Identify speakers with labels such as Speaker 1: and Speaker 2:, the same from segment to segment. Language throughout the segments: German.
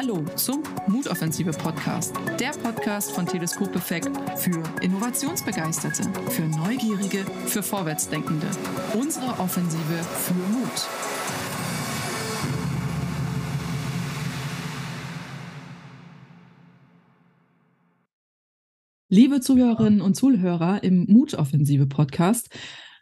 Speaker 1: Hallo zum Mutoffensive Podcast, der Podcast von Teleskop Effekt für Innovationsbegeisterte, für Neugierige, für Vorwärtsdenkende. Unsere Offensive für Mut. Liebe Zuhörerinnen und Zuhörer im Mutoffensive Podcast,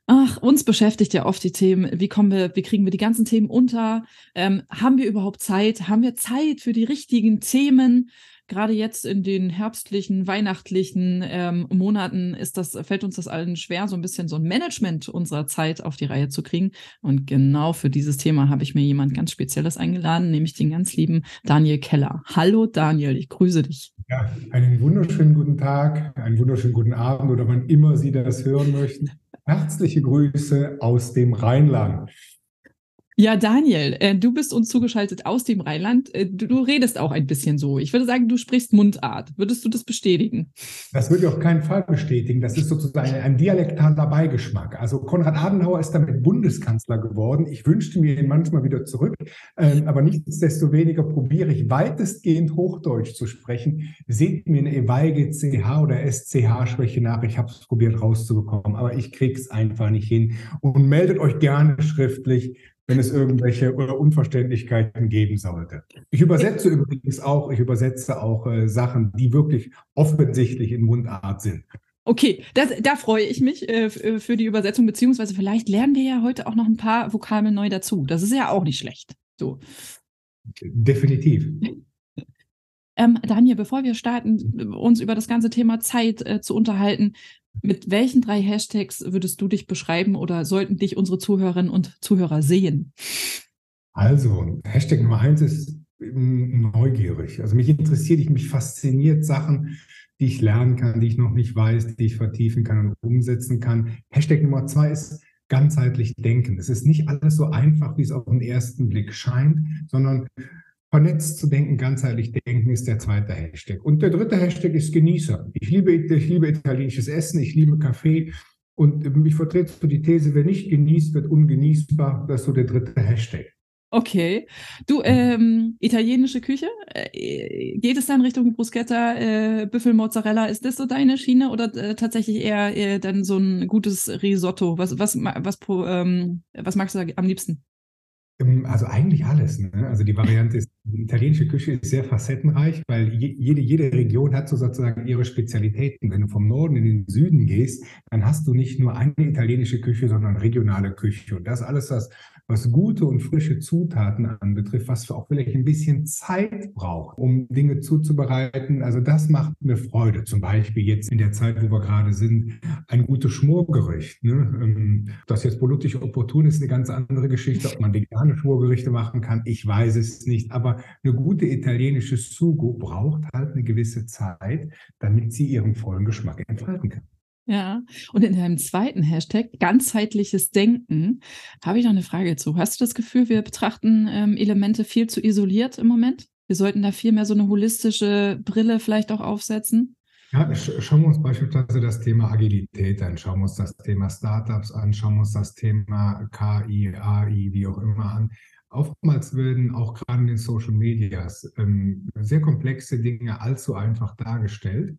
Speaker 1: Ach, uns beschäftigt ja oft die Themen, wie kommen wir, wie kriegen wir die ganzen Themen unter? Ähm, haben wir überhaupt Zeit? Haben wir Zeit für die richtigen Themen? Gerade jetzt in den herbstlichen, weihnachtlichen ähm, Monaten ist das, fällt uns das allen schwer, so ein bisschen so ein Management unserer Zeit auf die Reihe zu kriegen. Und genau für dieses Thema habe ich mir jemand ganz Spezielles eingeladen, nämlich den ganz lieben Daniel Keller. Hallo Daniel, ich grüße dich.
Speaker 2: Ja, einen wunderschönen guten Tag, einen wunderschönen guten Abend oder wann immer Sie das hören möchten. Herzliche Grüße aus dem Rheinland.
Speaker 1: Ja, Daniel, äh, du bist uns zugeschaltet aus dem Rheinland. Äh, du, du, redest auch ein bisschen so. Ich würde sagen, du sprichst Mundart. Würdest du das bestätigen?
Speaker 2: Das würde ich auf keinen Fall bestätigen. Das ist sozusagen ein dialektaler Beigeschmack. Also Konrad Adenauer ist damit Bundeskanzler geworden. Ich wünschte mir ihn manchmal wieder zurück. Ähm, aber nichtsdestoweniger probiere ich weitestgehend Hochdeutsch zu sprechen. Seht mir eine eweige CH oder SCH-Schwäche nach. Ich habe es probiert rauszubekommen, aber ich kriege es einfach nicht hin. Und meldet euch gerne schriftlich wenn es irgendwelche oder Unverständlichkeiten geben sollte. Ich übersetze übrigens auch, ich übersetze auch äh, Sachen, die wirklich offensichtlich in Mundart sind.
Speaker 1: Okay, das, da freue ich mich äh, äh, für die Übersetzung, beziehungsweise vielleicht lernen wir ja heute auch noch ein paar Vokabeln neu dazu. Das ist ja auch nicht schlecht. So.
Speaker 2: Definitiv.
Speaker 1: Ähm, Daniel, bevor wir starten, uns über das ganze Thema Zeit äh, zu unterhalten, mit welchen drei Hashtags würdest du dich beschreiben oder sollten dich unsere Zuhörerinnen und Zuhörer sehen?
Speaker 2: Also, Hashtag Nummer eins ist neugierig. Also mich interessiert, ich mich fasziniert Sachen, die ich lernen kann, die ich noch nicht weiß, die ich vertiefen kann und umsetzen kann. Hashtag Nummer zwei ist ganzheitlich denken. Es ist nicht alles so einfach, wie es auf den ersten Blick scheint, sondern Vernetzt zu denken, ganzheitlich denken ist der zweite Hashtag. Und der dritte Hashtag ist Genießer. Ich liebe, ich liebe italienisches Essen, ich liebe Kaffee. Und ich vertrete so die These, wer nicht genießt, wird ungenießbar. Das ist so der dritte Hashtag.
Speaker 1: Okay. Du, ähm, italienische Küche, äh, geht es dann Richtung Bruschetta, äh, Büffelmozzarella? Ist das so deine Schiene oder äh, tatsächlich eher, eher dann so ein gutes Risotto? Was, was, was, ähm, was magst du am liebsten?
Speaker 2: Also eigentlich alles. Ne? Also die Variante ist, die italienische Küche ist sehr facettenreich, weil jede, jede Region hat so sozusagen ihre Spezialitäten. Wenn du vom Norden in den Süden gehst, dann hast du nicht nur eine italienische Küche, sondern regionale Küche. Und das alles, was was gute und frische Zutaten anbetrifft, was auch vielleicht ein bisschen Zeit braucht, um Dinge zuzubereiten. Also das macht mir Freude. Zum Beispiel jetzt in der Zeit, wo wir gerade sind, ein gutes Schmorgericht. Ne? Ähm, das jetzt politisch opportun ist, eine ganz andere Geschichte. Ob man vegane Schmorgerichte machen kann, ich weiß es nicht. Aber eine gute italienische Sugo braucht halt eine gewisse Zeit, damit sie ihren vollen Geschmack entfalten kann.
Speaker 1: Ja, und in deinem zweiten Hashtag, ganzheitliches Denken, habe ich noch eine Frage zu. Hast du das Gefühl, wir betrachten ähm, Elemente viel zu isoliert im Moment? Wir sollten da viel mehr so eine holistische Brille vielleicht auch aufsetzen?
Speaker 2: Ja, schauen wir uns beispielsweise das Thema Agilität an, schauen wir uns das Thema Startups an, schauen wir uns das Thema KI, AI, wie auch immer an. Oftmals werden auch gerade in den Social Medias ähm, sehr komplexe Dinge allzu einfach dargestellt.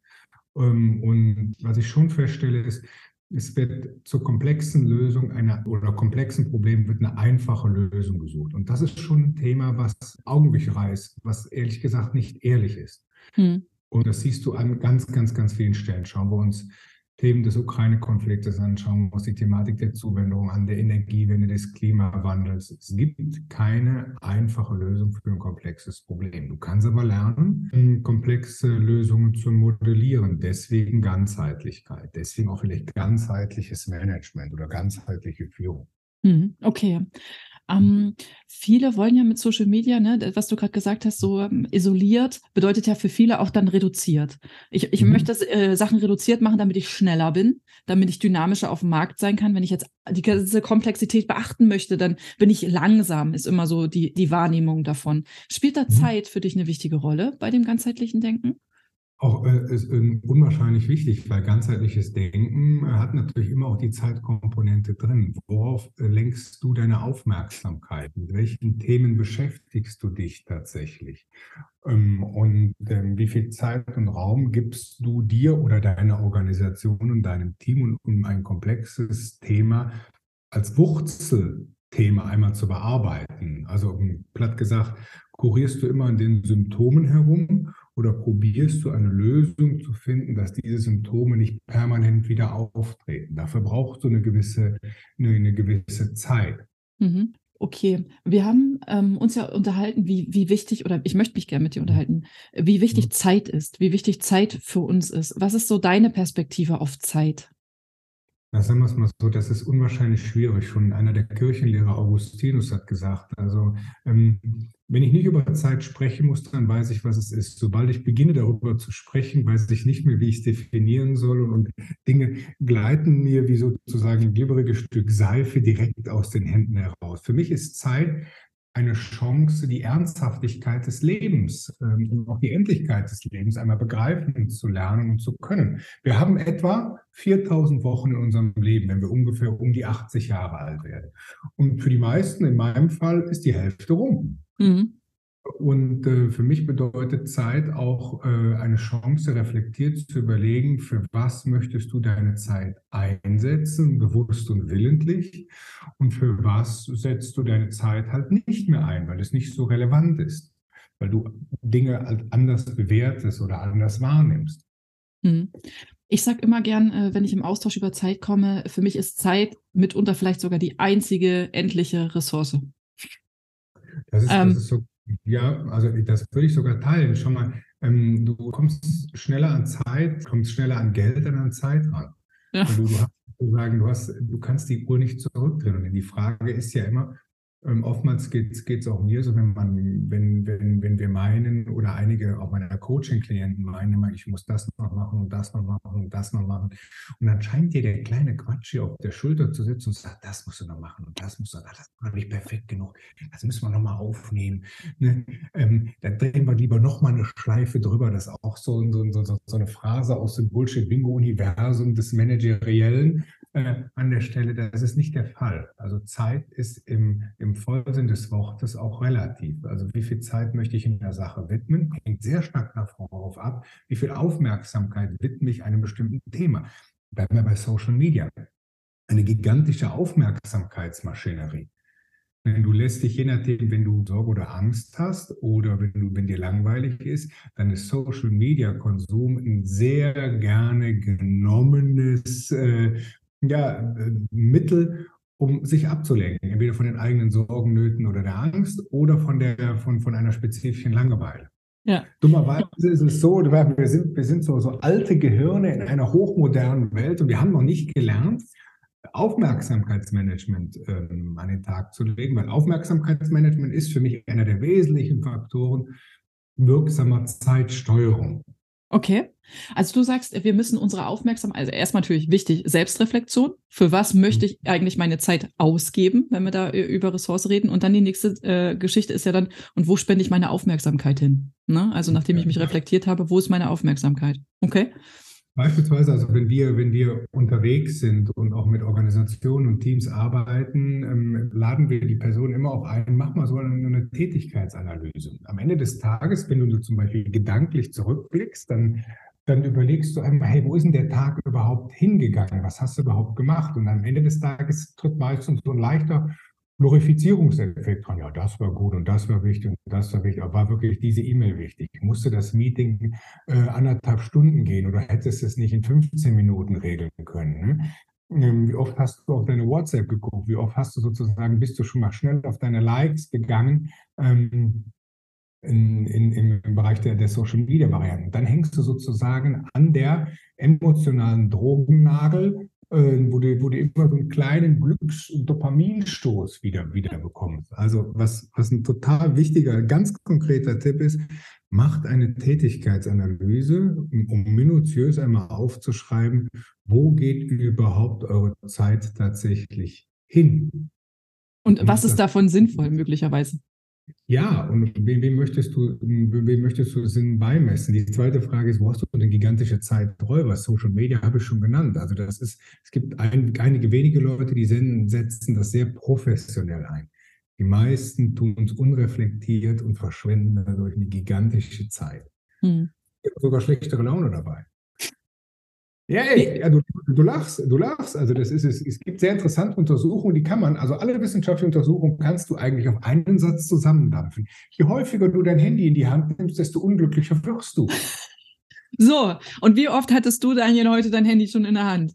Speaker 2: Ähm, und was ich schon feststelle, ist, es wird zur komplexen Lösung einer oder komplexen Problem wird eine einfache Lösung gesucht. Und das ist schon ein Thema, was Augenwischerei ist, was ehrlich gesagt nicht ehrlich ist. Hm. Und das siehst du an ganz, ganz, ganz vielen Stellen. Schauen wir uns Themen des Ukraine-Konfliktes anschauen, was die Thematik der Zuwendung an der Energiewende des Klimawandels. Es gibt keine einfache Lösung für ein komplexes Problem. Du kannst aber lernen, komplexe Lösungen zu modellieren. Deswegen Ganzheitlichkeit. Deswegen auch vielleicht ganzheitliches Management oder ganzheitliche Führung.
Speaker 1: Mhm, okay. Ähm, viele wollen ja mit Social Media, ne, was du gerade gesagt hast, so ähm, isoliert, bedeutet ja für viele auch dann reduziert. Ich, ich mhm. möchte äh, Sachen reduziert machen, damit ich schneller bin, damit ich dynamischer auf dem Markt sein kann. Wenn ich jetzt die ganze Komplexität beachten möchte, dann bin ich langsam, ist immer so die, die Wahrnehmung davon. Spielt da mhm. Zeit für dich eine wichtige Rolle bei dem ganzheitlichen Denken?
Speaker 2: Auch äh, ist äh, unwahrscheinlich wichtig, weil ganzheitliches Denken äh, hat natürlich immer auch die Zeitkomponente drin. Worauf äh, lenkst du deine Aufmerksamkeit? Mit welchen Themen beschäftigst du dich tatsächlich? Ähm, und ähm, wie viel Zeit und Raum gibst du dir oder deiner Organisation und deinem Team, um ein komplexes Thema als Wurzelthema einmal zu bearbeiten? Also platt gesagt, kurierst du immer an den Symptomen herum oder probierst du eine Lösung zu finden, dass diese Symptome nicht permanent wieder auftreten? Dafür brauchst du eine gewisse, eine, eine gewisse Zeit.
Speaker 1: Mhm. Okay, wir haben ähm, uns ja unterhalten, wie, wie wichtig, oder ich möchte mich gerne mit dir unterhalten, wie wichtig mhm. Zeit ist, wie wichtig Zeit für uns ist. Was ist so deine Perspektive auf Zeit?
Speaker 2: Na, sagen wir es mal so, das ist unwahrscheinlich schwierig. Schon einer der Kirchenlehrer Augustinus hat gesagt, also ähm, wenn ich nicht über Zeit sprechen muss, dann weiß ich, was es ist. Sobald ich beginne, darüber zu sprechen, weiß ich nicht mehr, wie ich es definieren soll. Und, Dinge gleiten mir wie sozusagen ein glibberiges Stück Seife direkt aus den Händen heraus. Für mich ist Zeit eine Chance, die Ernsthaftigkeit des Lebens ähm, und auch die Endlichkeit des Lebens einmal begreifen zu lernen und zu können. Wir haben etwa 4000 Wochen in unserem Leben, wenn wir ungefähr um die 80 Jahre alt werden. Und für die meisten, in meinem Fall, ist die Hälfte rum. Mhm. Und äh, für mich bedeutet Zeit auch äh, eine Chance, reflektiert zu überlegen, für was möchtest du deine Zeit einsetzen, bewusst und willentlich, und für was setzt du deine Zeit halt nicht mehr ein, weil es nicht so relevant ist, weil du Dinge halt anders bewertest oder anders wahrnimmst.
Speaker 1: Mhm. Ich sage immer gern, äh, wenn ich im Austausch über Zeit komme, für mich ist Zeit mitunter vielleicht sogar die einzige endliche Ressource.
Speaker 2: Das ist, ähm, das ist so, ja, also das würde ich sogar teilen. Schon mal, ähm, du kommst schneller an Zeit, kommst schneller an Geld und an Zeit ran. Ja. Also du hast sozusagen, du hast, du kannst die Uhr nicht zurückdrehen. Und die Frage ist ja immer, ähm, oftmals geht es auch mir so, wenn man, wenn, wenn, wenn wir meinen oder einige auch meiner Coaching-Klienten meinen ich muss das noch machen und das noch machen und das noch machen. Und dann scheint dir der kleine Quatsch hier auf der Schulter zu sitzen und sagt, das musst du noch machen und das musst du, das ist noch nicht perfekt genug, das müssen wir nochmal aufnehmen. Ne? Ähm, dann drehen wir lieber nochmal eine Schleife drüber. Das ist auch so, so, so, so eine Phrase aus dem Bullshit-Bingo-Universum des Manageriellen äh, an der Stelle. Das ist nicht der Fall. Also Zeit ist im, im Vollsinn des Wortes auch relativ. Also wie viel Zeit möchte ich in der Sache widmen, hängt sehr stark darauf ab, wie viel Aufmerksamkeit widme ich einem bestimmten Thema. Bleiben wir bei Social Media. Eine gigantische Aufmerksamkeitsmaschinerie. Du lässt dich, je nachdem, wenn du Sorge oder Angst hast oder wenn, du, wenn dir langweilig ist, dann ist Social Media Konsum ein sehr gerne genommenes äh, ja, äh, Mittel, um sich abzulenken, entweder von den eigenen Sorgen, Nöten oder der Angst oder von, der, von, von einer spezifischen Langeweile. Ja. Dummerweise ist es so, wir sind, wir sind so, so alte Gehirne in einer hochmodernen Welt und wir haben noch nicht gelernt, Aufmerksamkeitsmanagement ähm, an den Tag zu legen, weil Aufmerksamkeitsmanagement ist für mich einer der wesentlichen Faktoren wirksamer Zeitsteuerung.
Speaker 1: Okay. Also du sagst, wir müssen unsere Aufmerksamkeit, also erstmal natürlich wichtig, Selbstreflexion. Für was möchte ich eigentlich meine Zeit ausgeben, wenn wir da über Ressource reden? Und dann die nächste äh, Geschichte ist ja dann, und wo spende ich meine Aufmerksamkeit hin? Ne? Also nachdem ich mich reflektiert habe, wo ist meine Aufmerksamkeit? Okay.
Speaker 2: Beispielsweise, also wenn wir, wenn wir unterwegs sind und auch mit Organisationen und Teams arbeiten, ähm, laden wir die Person immer auch ein, mach mal so eine, eine, Tätigkeitsanalyse. Am Ende des Tages, wenn du zum Beispiel gedanklich zurückblickst, dann, dann überlegst du einmal, hey, wo ist denn der Tag überhaupt hingegangen? Was hast du überhaupt gemacht? Und am Ende des Tages tritt meistens so ein leichter Glorifizierungseffekt dran. Ja, das war gut und das war wichtig und das war wichtig. Aber war wirklich diese E-Mail wichtig? Musste das Meeting äh, anderthalb Stunden gehen oder hättest du es nicht in 15 Minuten regeln können? Ne? Ähm, wie oft hast du auf deine WhatsApp geguckt? Wie oft hast du sozusagen, bist du schon mal schnell auf deine Likes gegangen? Ähm, in, in, im Bereich der, der Social Media Varianten. Dann hängst du sozusagen an der emotionalen Drogennagel äh, wo, du, wo du immer so einen kleinen Glücks- und Dopaminstoß wieder, wieder bekommst. Also was, was ein total wichtiger, ganz konkreter Tipp ist, macht eine Tätigkeitsanalyse, um minutiös einmal aufzuschreiben, wo geht überhaupt eure Zeit tatsächlich hin.
Speaker 1: Und was ist davon sinnvoll möglicherweise?
Speaker 2: Ja, und wem, möchtest du, wem möchtest du Sinn beimessen? Die zweite Frage ist, wo hast du denn gigantische Zeiträuber? Social Media habe ich schon genannt. Also das ist, es gibt ein, einige wenige Leute, die setzen das sehr professionell ein. Die meisten tun es unreflektiert und verschwenden dadurch eine gigantische Zeit. Hm. Sogar schlechtere Laune dabei. Ja, ey, ja, du, du lachst, du lachst. Also das ist es. Es gibt sehr interessante Untersuchungen, die kann man, also alle wissenschaftlichen Untersuchungen kannst du eigentlich auf einen Satz zusammendampfen. Je häufiger du dein Handy in die Hand nimmst, desto unglücklicher wirst du.
Speaker 1: So, und wie oft hattest du, Daniel, heute dein Handy schon in der Hand?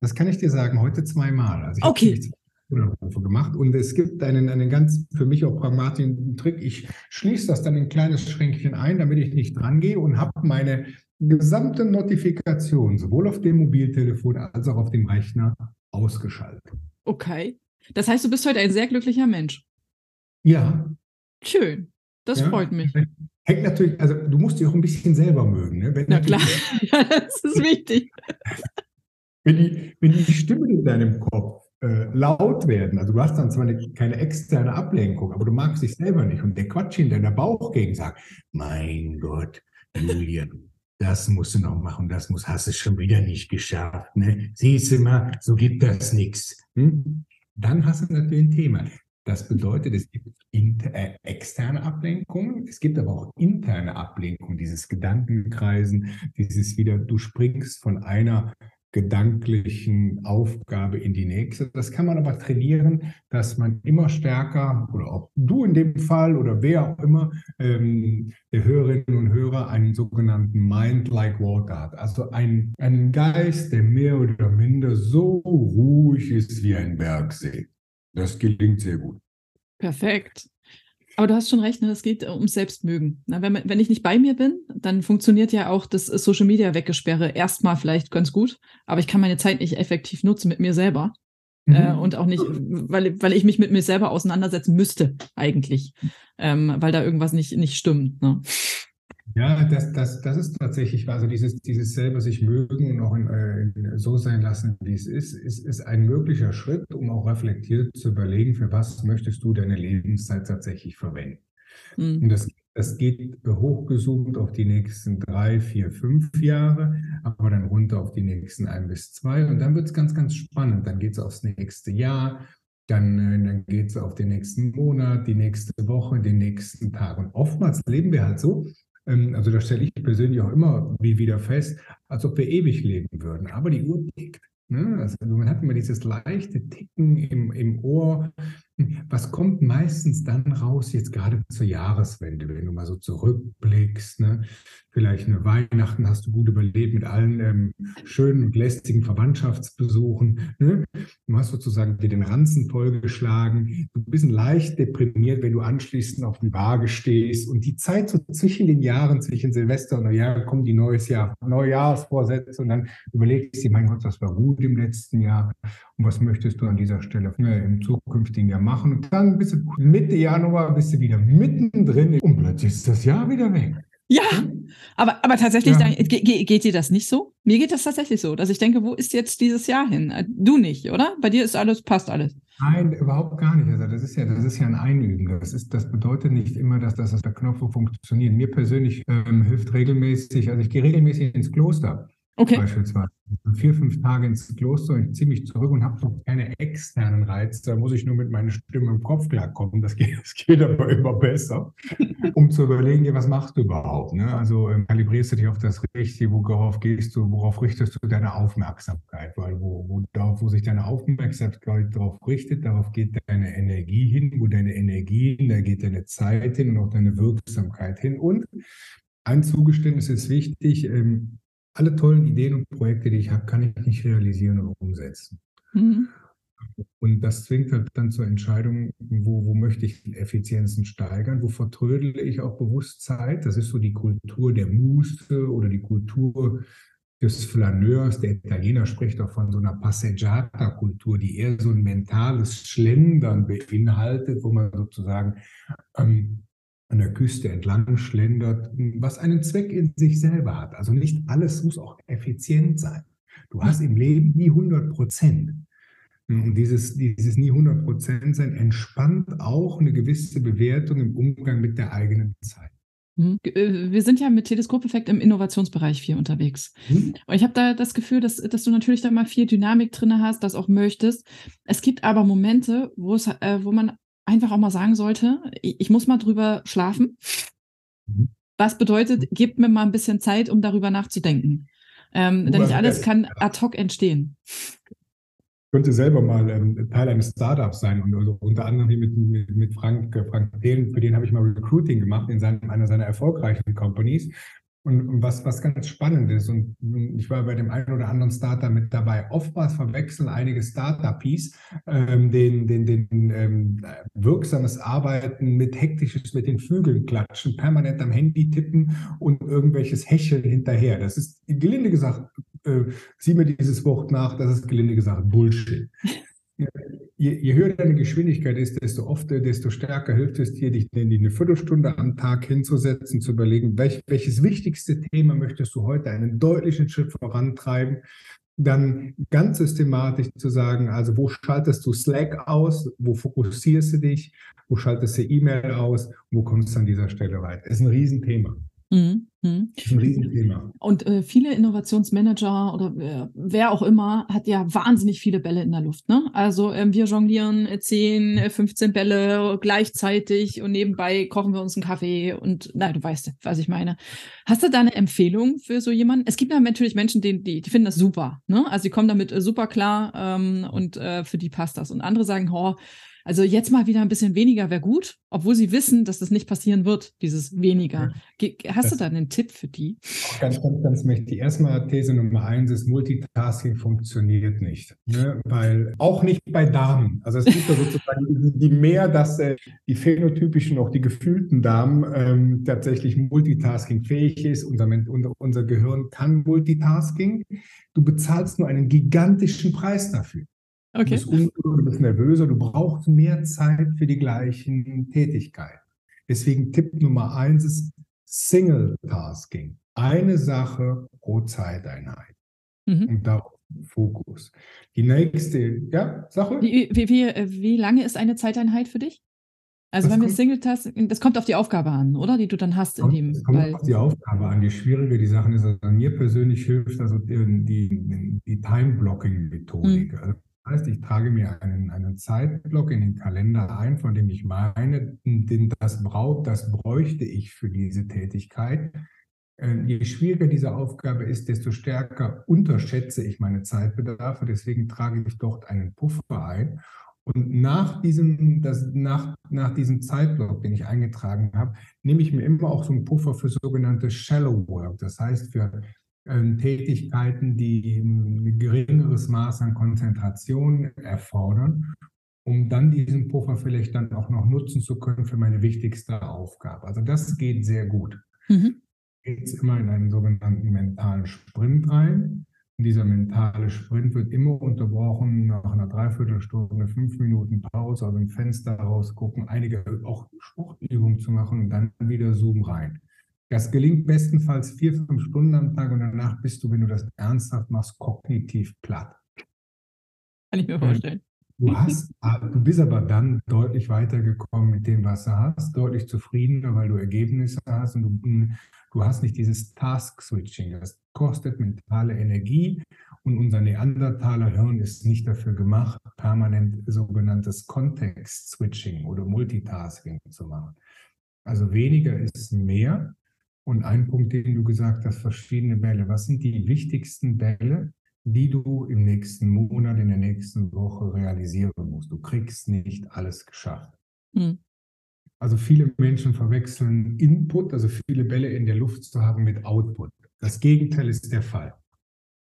Speaker 2: Das kann ich dir sagen, heute zweimal.
Speaker 1: Also ich okay.
Speaker 2: Anrufe gemacht. Und es gibt einen, einen ganz für mich auch pragmatischen Trick. Ich schließe das dann in ein kleines Schränkchen ein, damit ich nicht drangehe und habe meine gesamte Notifikation sowohl auf dem Mobiltelefon als auch auf dem Rechner ausgeschaltet.
Speaker 1: Okay. Das heißt, du bist heute ein sehr glücklicher Mensch.
Speaker 2: Ja.
Speaker 1: Schön. Das ja. freut mich.
Speaker 2: Hängt natürlich, also du musst dich auch ein bisschen selber mögen. Ne?
Speaker 1: Wenn Na klar, ja, das ist wichtig.
Speaker 2: wenn, die, wenn die Stimme in deinem Kopf äh, laut werden, also du hast dann zwar eine, keine externe Ablenkung, aber du magst dich selber nicht und der Quatsch in deiner Bauch gegen sagt, mein Gott, Julian, das musst du noch machen, das muss, hast du schon wieder nicht geschafft. Ne? Siehst du mal, so gibt das nichts. Hm? Dann hast du natürlich ein Thema. Das bedeutet, es gibt inter, äh, externe Ablenkungen, es gibt aber auch interne Ablenkungen, dieses Gedankenkreisen, dieses wieder, du springst von einer gedanklichen Aufgabe in die nächste. Das kann man aber trainieren, dass man immer stärker, oder auch du in dem Fall oder wer auch immer, ähm, der Hörerinnen und Hörer einen sogenannten Mind like Water hat. Also ein, einen Geist, der mehr oder minder so ruhig ist wie ein Bergsee. Das gelingt sehr gut.
Speaker 1: Perfekt. Aber du hast schon recht, ne? es geht ums Selbstmögen. Na, wenn, wenn ich nicht bei mir bin, dann funktioniert ja auch das Social Media Weggesperre erstmal vielleicht ganz gut, aber ich kann meine Zeit nicht effektiv nutzen mit mir selber. Mhm. Äh, und auch nicht, weil, weil ich mich mit mir selber auseinandersetzen müsste, eigentlich. Ähm, weil da irgendwas nicht, nicht stimmt. Ne?
Speaker 2: Ja, das, das, das ist tatsächlich, also dieses, dieses selber sich mögen und auch in, äh, so sein lassen, wie es ist, ist, ist ein möglicher Schritt, um auch reflektiert zu überlegen, für was möchtest du deine Lebenszeit tatsächlich verwenden. Mhm. Und das, das geht hochgezoomt auf die nächsten drei, vier, fünf Jahre, aber dann runter auf die nächsten ein bis zwei. Und dann wird es ganz, ganz spannend. Dann geht es aufs nächste Jahr, dann, äh, dann geht es auf den nächsten Monat, die nächste Woche, den nächsten Tag. Und oftmals leben wir halt so, also da stelle ich persönlich auch immer wieder fest, als ob wir ewig leben würden. Aber die Uhr tickt. Ne? Also man hat immer dieses leichte Ticken im, im Ohr. Was kommt meistens dann raus, jetzt gerade zur Jahreswende, wenn du mal so zurückblickst? Ne? Vielleicht eine Weihnachten hast du gut überlebt mit allen ähm, schönen und lästigen Verwandtschaftsbesuchen. Ne? Du hast sozusagen dir den Ranzen vollgeschlagen. Du bist leicht deprimiert, wenn du anschließend auf die Waage stehst. Und die Zeit so zwischen den Jahren, zwischen Silvester und Neujahr, kommen die neues Jahr, Neujahrsvorsätze und dann überlegst du, mein Gott, was war gut im letzten Jahr und was möchtest du an dieser Stelle äh, im zukünftigen Jahr machen. Und dann bist du Mitte Januar, bist du wieder mittendrin und plötzlich ist das Jahr wieder weg.
Speaker 1: Ja, aber, aber tatsächlich, ja. Geht, geht dir das nicht so? Mir geht das tatsächlich so, dass ich denke, wo ist jetzt dieses Jahr hin? Äh, du nicht, oder? Bei dir ist alles, passt alles.
Speaker 2: Nein, überhaupt gar nicht. Also das ist ja, das ist ja ein Einüben. Das ist, das bedeutet nicht immer, dass das der Knopf funktioniert. Mir persönlich ähm, hilft regelmäßig, also ich gehe regelmäßig ins Kloster. Okay. Beispielsweise. Vier, fünf Tage ins Kloster und ich ziehe mich zurück und habe noch keine externen Reize. Da muss ich nur mit meiner Stimme im Kopf klarkommen. Das geht, das geht aber immer besser, um zu überlegen, was machst du überhaupt? Ne? Also ähm, kalibrierst du dich auf das Richtige, worauf gehst du, worauf richtest du deine Aufmerksamkeit? Weil wo, wo, darauf, wo sich deine Aufmerksamkeit darauf richtet, darauf geht deine Energie hin, wo deine Energie hin, da geht deine Zeit hin und auch deine Wirksamkeit hin. Und ein Zugeständnis ist wichtig, ähm, alle tollen Ideen und Projekte, die ich habe, kann ich nicht realisieren und umsetzen. Mhm. Und das zwingt halt dann zur Entscheidung, wo, wo möchte ich Effizienzen steigern, wo vertrödele ich auch bewusst Zeit. Das ist so die Kultur der Muße oder die Kultur des Flaneurs. Der Italiener spricht auch von so einer Passeggiata-Kultur, die eher so ein mentales Schlendern beinhaltet, wo man sozusagen ähm, an der Küste entlang schlendert, was einen Zweck in sich selber hat. Also nicht alles muss auch effizient sein. Du hast im Leben nie 100 Prozent. Und dieses, dieses nie 100 Prozent sein entspannt auch eine gewisse Bewertung im Umgang mit der eigenen Zeit.
Speaker 1: Mhm. Äh, wir sind ja mit Teleskopeffekt im Innovationsbereich viel unterwegs. Mhm. Und ich habe da das Gefühl, dass, dass du natürlich da mal viel Dynamik drin hast, das auch möchtest. Es gibt aber Momente, wo, es, äh, wo man einfach auch mal sagen sollte, ich, ich muss mal drüber schlafen. Mhm. Was bedeutet, gebt mir mal ein bisschen Zeit, um darüber nachzudenken. Ähm, denn nicht alles kann ad hoc entstehen
Speaker 2: könnte selber mal ähm, Teil eines Startups sein und also unter anderem mit, mit, mit Frank, Frank Thelen, für den habe ich mal Recruiting gemacht in seinem, einer seiner erfolgreichen Companies. Und, was, was ganz spannend ist, und ich war bei dem einen oder anderen Startup mit dabei, oftmals verwechseln einige Startupies ähm, den, den, den ähm, wirksames Arbeiten mit hektisches mit den Flügeln klatschen, permanent am Handy tippen und irgendwelches Hecheln hinterher. Das ist gelinde gesagt äh, sieh mir dieses Wort nach, das ist gelinde gesagt Bullshit. Je, je, höher deine Geschwindigkeit ist, desto oft, desto stärker hilft es dir, dich eine Viertelstunde am Tag hinzusetzen, zu überlegen, welch, welches wichtigste Thema möchtest du heute einen deutlichen Schritt vorantreiben. Dann ganz systematisch zu sagen, also wo schaltest du Slack aus, wo fokussierst du dich, wo schaltest du E-Mail aus, wo kommst du an dieser Stelle weiter. Das ist ein Riesenthema. Mhm.
Speaker 1: Mhm. Das ist ein Riesenthema. Und äh, viele Innovationsmanager oder äh, wer auch immer hat ja wahnsinnig viele Bälle in der Luft. Ne? Also ähm, wir jonglieren 10, 15 äh, Bälle gleichzeitig und nebenbei kochen wir uns einen Kaffee und na, du weißt, was ich meine. Hast du da eine Empfehlung für so jemanden? Es gibt ja natürlich Menschen, die, die, die finden das super. Ne? Also die kommen damit äh, super klar ähm, und äh, für die passt das. Und andere sagen, oh, also jetzt mal wieder ein bisschen weniger wäre gut, obwohl sie wissen, dass das nicht passieren wird, dieses weniger. Hast das du da einen Tipp für die?
Speaker 2: Ganz, ganz, ganz mächtig. Erstmal These Nummer eins ist, Multitasking funktioniert nicht. Ne? Weil auch nicht bei Damen. Also es gibt ja sozusagen die mehr, dass äh, die phänotypischen, auch die gefühlten Damen ähm, tatsächlich Multitasking fähig ist. Unser, unser, unser Gehirn kann Multitasking. Du bezahlst nur einen gigantischen Preis dafür. Okay. Du bist unruhig, du bist nervöser, du brauchst mehr Zeit für die gleichen Tätigkeiten. Deswegen Tipp Nummer eins ist Single Tasking. Eine Sache pro Zeiteinheit. Mhm. Und darauf Fokus. Die nächste, ja, Sache?
Speaker 1: Wie, wie, wie, wie lange ist eine Zeiteinheit für dich? Also das wenn wir Single Tasking, das kommt auf die Aufgabe an, oder? Die du dann hast
Speaker 2: in dem. Das kommt Fall. auf die Aufgabe an. Die schwierige die Sache ist, also mir persönlich hilft also die, die, die Time-Blocking-Methodik. Mhm. Also heißt, ich trage mir einen, einen Zeitblock in den Kalender ein, von dem ich meine, denn das, braucht, das bräuchte ich für diese Tätigkeit. Ähm, je schwieriger diese Aufgabe ist, desto stärker unterschätze ich meine Zeitbedarfe. Deswegen trage ich dort einen Puffer ein. Und nach diesem, das, nach, nach diesem Zeitblock, den ich eingetragen habe, nehme ich mir immer auch so einen Puffer für sogenannte Shallow Work. Das heißt, für Tätigkeiten, die ein geringeres Maß an Konzentration erfordern, um dann diesen Puffer vielleicht dann auch noch nutzen zu können für meine wichtigste Aufgabe. Also das geht sehr gut. Mhm. Geht immer in einen sogenannten mentalen Sprint rein. Und dieser mentale Sprint wird immer unterbrochen nach einer Dreiviertelstunde, fünf Minuten Pause, also ein Fenster rausgucken, einige auch Sportübungen zu machen und dann wieder Zoom rein. Das gelingt bestenfalls vier, fünf Stunden am Tag und danach bist du, wenn du das ernsthaft machst, kognitiv platt.
Speaker 1: Kann ich mir vorstellen.
Speaker 2: Du, hast, du bist aber dann deutlich weitergekommen mit dem, was du hast, deutlich zufriedener, weil du Ergebnisse hast und du, du hast nicht dieses Task-Switching. Das kostet mentale Energie und unser Neandertaler Hirn ist nicht dafür gemacht, permanent sogenanntes Context-Switching oder Multitasking zu machen. Also weniger ist mehr und ein Punkt, den du gesagt hast, verschiedene Bälle. Was sind die wichtigsten Bälle, die du im nächsten Monat, in der nächsten Woche realisieren musst? Du kriegst nicht alles geschafft. Mhm. Also viele Menschen verwechseln Input, also viele Bälle in der Luft zu haben, mit Output. Das Gegenteil ist der Fall.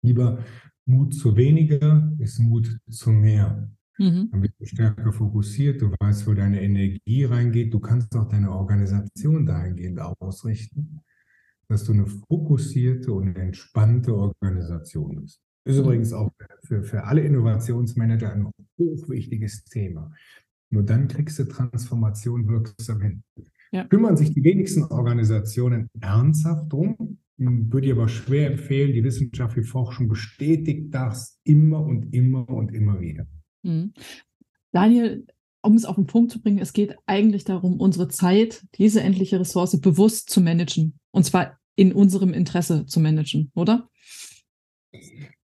Speaker 2: Lieber Mut zu weniger ist Mut zu mehr. Mhm. Dann bist du stärker fokussiert, du weißt, wo deine Energie reingeht. Du kannst auch deine Organisation dahingehend ausrichten, dass du eine fokussierte und entspannte Organisation bist. Ist mhm. übrigens auch für, für alle Innovationsmanager ein hochwichtiges Thema. Nur dann kriegst du Transformation wirksam hin. Ja. Kümmern sich die wenigsten Organisationen ernsthaft drum, würde ich aber schwer empfehlen. Die wissenschaftliche Forschung bestätigt das immer und immer und immer wieder.
Speaker 1: Mhm. Daniel, um es auf den Punkt zu bringen, es geht eigentlich darum, unsere Zeit, diese endliche Ressource bewusst zu managen. Und zwar in unserem Interesse zu managen, oder?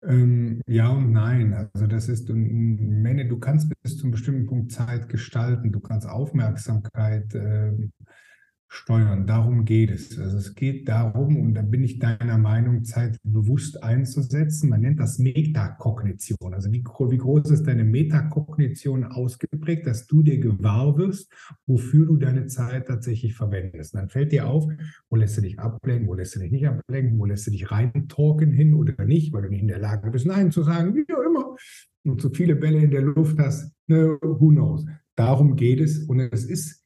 Speaker 2: Ähm, ja und nein. Also das ist, du kannst bis zu einem bestimmten Punkt Zeit gestalten. Du kannst Aufmerksamkeit äh, steuern. Darum geht es. Also es geht darum, und da bin ich deiner Meinung, Zeit bewusst einzusetzen. Man nennt das Metakognition. Also wie, wie groß ist deine Metakognition ausgeprägt, dass du dir gewahr wirst, wofür du deine Zeit tatsächlich verwendest. Und dann fällt dir auf, wo lässt du dich ablenken, wo lässt du dich nicht ablenken, wo lässt du dich reintalken hin oder nicht, weil du nicht in der Lage bist, Nein zu sagen, wie auch immer. Und zu viele Bälle in der Luft hast, ne, who knows. Darum geht es. Und es ist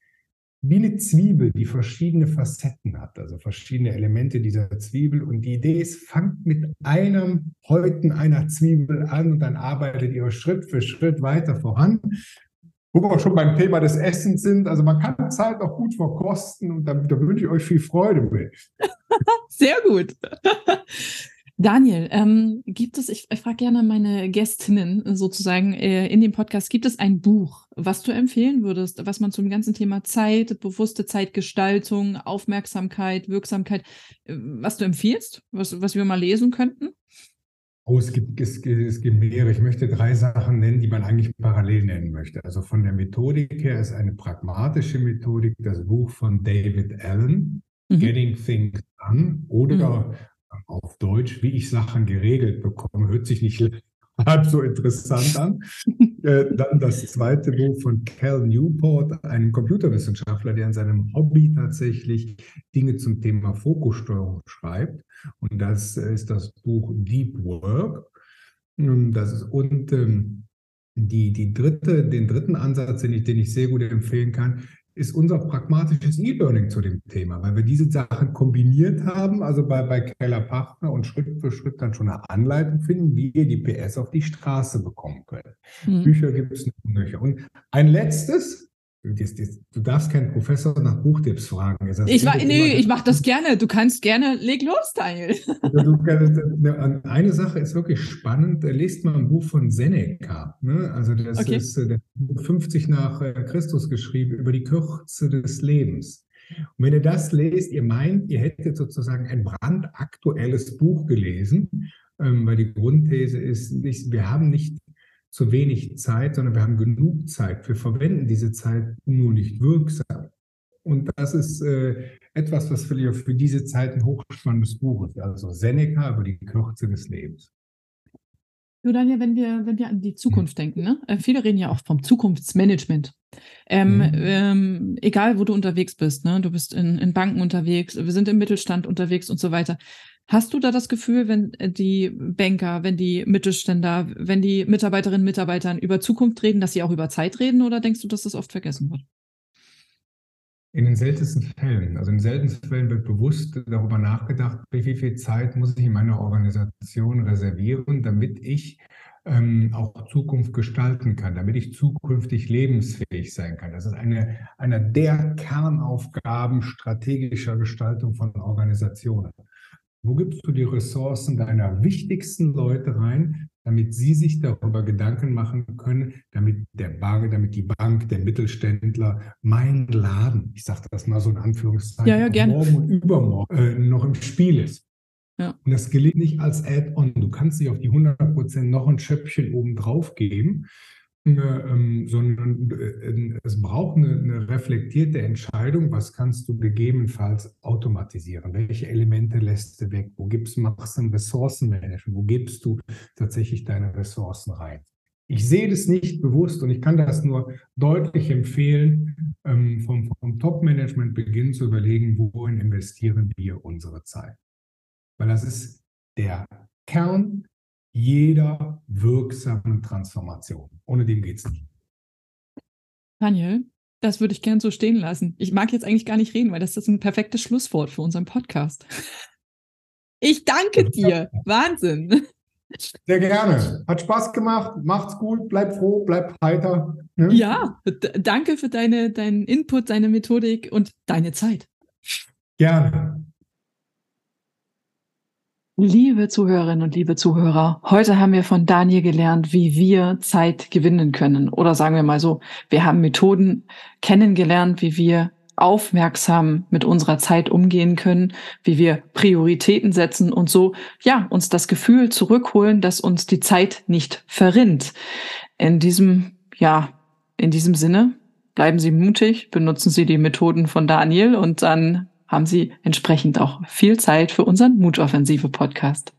Speaker 2: wie eine Zwiebel, die verschiedene Facetten hat, also verschiedene Elemente dieser Zwiebel. Und die Idee ist, fangt mit einem Häuten einer Zwiebel an und dann arbeitet ihr Schritt für Schritt weiter voran. Wo wir schon beim Thema des Essens sind, also man kann Zeit auch gut verkosten und da, da wünsche ich euch viel Freude.
Speaker 1: Sehr gut. Daniel, ähm, gibt es, ich, ich frage gerne meine Gästinnen sozusagen äh, in dem Podcast, gibt es ein Buch, was du empfehlen würdest, was man zum ganzen Thema Zeit, bewusste Zeitgestaltung, Aufmerksamkeit, Wirksamkeit, äh, was du empfiehlst, was, was wir mal lesen könnten?
Speaker 2: Oh, es gibt, es, es gibt mehrere. Ich möchte drei Sachen nennen, die man eigentlich parallel nennen möchte. Also von der Methodik her ist eine pragmatische Methodik das Buch von David Allen, mhm. Getting Things Done, oder mhm auf Deutsch, wie ich Sachen geregelt bekomme, hört sich nicht halb so interessant an. äh, dann das zweite Buch von Cal Newport, einem Computerwissenschaftler, der in seinem Hobby tatsächlich Dinge zum Thema Fokussteuerung schreibt. Und das ist das Buch Deep Work. Ähm, das ist, und ähm, die, die dritte, den dritten Ansatz, den ich, den ich sehr gut empfehlen kann, ist unser pragmatisches E-Learning zu dem Thema, weil wir diese Sachen kombiniert haben, also bei, bei Keller Partner und Schritt für Schritt dann schon eine Anleitung finden, wie ihr die PS auf die Straße bekommen könnt. Mhm. Bücher gibt es noch. Und ein letztes, Du darfst keinen Professor nach Buchtipps fragen.
Speaker 1: Ich, war, nee, ich mache das gerne. Du kannst gerne, leg los, Daniel.
Speaker 2: Ne, eine Sache ist wirklich spannend. Lest mal ein Buch von Seneca. Ne? Also das okay. ist 50 äh, nach äh, Christus geschrieben über die Kürze des Lebens. Und wenn ihr das lest, ihr meint, ihr hättet sozusagen ein brandaktuelles Buch gelesen, ähm, weil die Grundthese ist, wir haben nicht zu wenig Zeit, sondern wir haben genug Zeit. Wir verwenden diese Zeit nur nicht wirksam. Und das ist äh, etwas, was für, für diese Zeit ein hochspannendes Buch ist. Also Seneca über die Kürze des Lebens.
Speaker 1: Du Daniel, wenn wir, wenn wir an die Zukunft mhm. denken, ne? Äh, viele reden ja auch vom Zukunftsmanagement. Ähm, mhm. ähm, egal, wo du unterwegs bist, ne? du bist in, in Banken unterwegs, wir sind im Mittelstand unterwegs und so weiter. Hast du da das Gefühl, wenn äh, die Banker, wenn die Mittelständler, wenn die Mitarbeiterinnen und Mitarbeiter über Zukunft reden, dass sie auch über Zeit reden oder denkst du, dass das oft vergessen wird?
Speaker 2: In den seltensten Fällen, also in den seltensten Fällen wird bewusst darüber nachgedacht, wie viel Zeit muss ich in meiner Organisation reservieren, damit ich ähm, auch Zukunft gestalten kann, damit ich zukünftig lebensfähig sein kann. Das ist eine, eine der Kernaufgaben strategischer Gestaltung von Organisationen. Wo gibst du die Ressourcen deiner wichtigsten Leute rein, damit sie sich darüber Gedanken machen können, damit der Bank, damit die Bank, der Mittelständler, mein Laden, ich sage das mal so in Anführungszeichen,
Speaker 1: ja, ja,
Speaker 2: morgen und übermorgen äh, noch im Spiel ist. Ja. Und das gelingt nicht als Add-on. Du kannst nicht auf die 100% noch ein Schöppchen oben drauf geben, ähm, sondern äh, es braucht eine, eine, reflektierte Entscheidung, was kannst du gegebenenfalls automatisieren, welche Elemente lässt du weg, wo gibst, machst du ein Ressourcenmanagement, wo gibst du tatsächlich deine Ressourcen rein. Ich sehe das nicht bewusst und ich kann das nur deutlich empfehlen, ähm, vom, vom Top-Management beginnen zu überlegen, wohin investieren wir unsere Zeit. Weil das ist der Kern jeder wirksamen Transformation. Ohne dem geht es nicht.
Speaker 1: Daniel, das würde ich gern so stehen lassen. Ich mag jetzt eigentlich gar nicht reden, weil das ist ein perfektes Schlusswort für unseren Podcast. Ich danke dir. Wahnsinn.
Speaker 2: Sehr gerne. Hat Spaß gemacht. Macht's gut. Bleib froh. Bleib heiter.
Speaker 1: Ne? Ja, danke für deine, deinen Input, deine Methodik und deine Zeit.
Speaker 2: Gerne.
Speaker 1: Liebe Zuhörerinnen und liebe Zuhörer, heute haben wir von Daniel gelernt, wie wir Zeit gewinnen können. Oder sagen wir mal so, wir haben Methoden kennengelernt, wie wir aufmerksam mit unserer Zeit umgehen können, wie wir Prioritäten setzen und so, ja, uns das Gefühl zurückholen, dass uns die Zeit nicht verrinnt. In diesem, ja, in diesem Sinne, bleiben Sie mutig, benutzen Sie die Methoden von Daniel und dann haben Sie entsprechend auch viel Zeit für unseren Mutoffensive Podcast.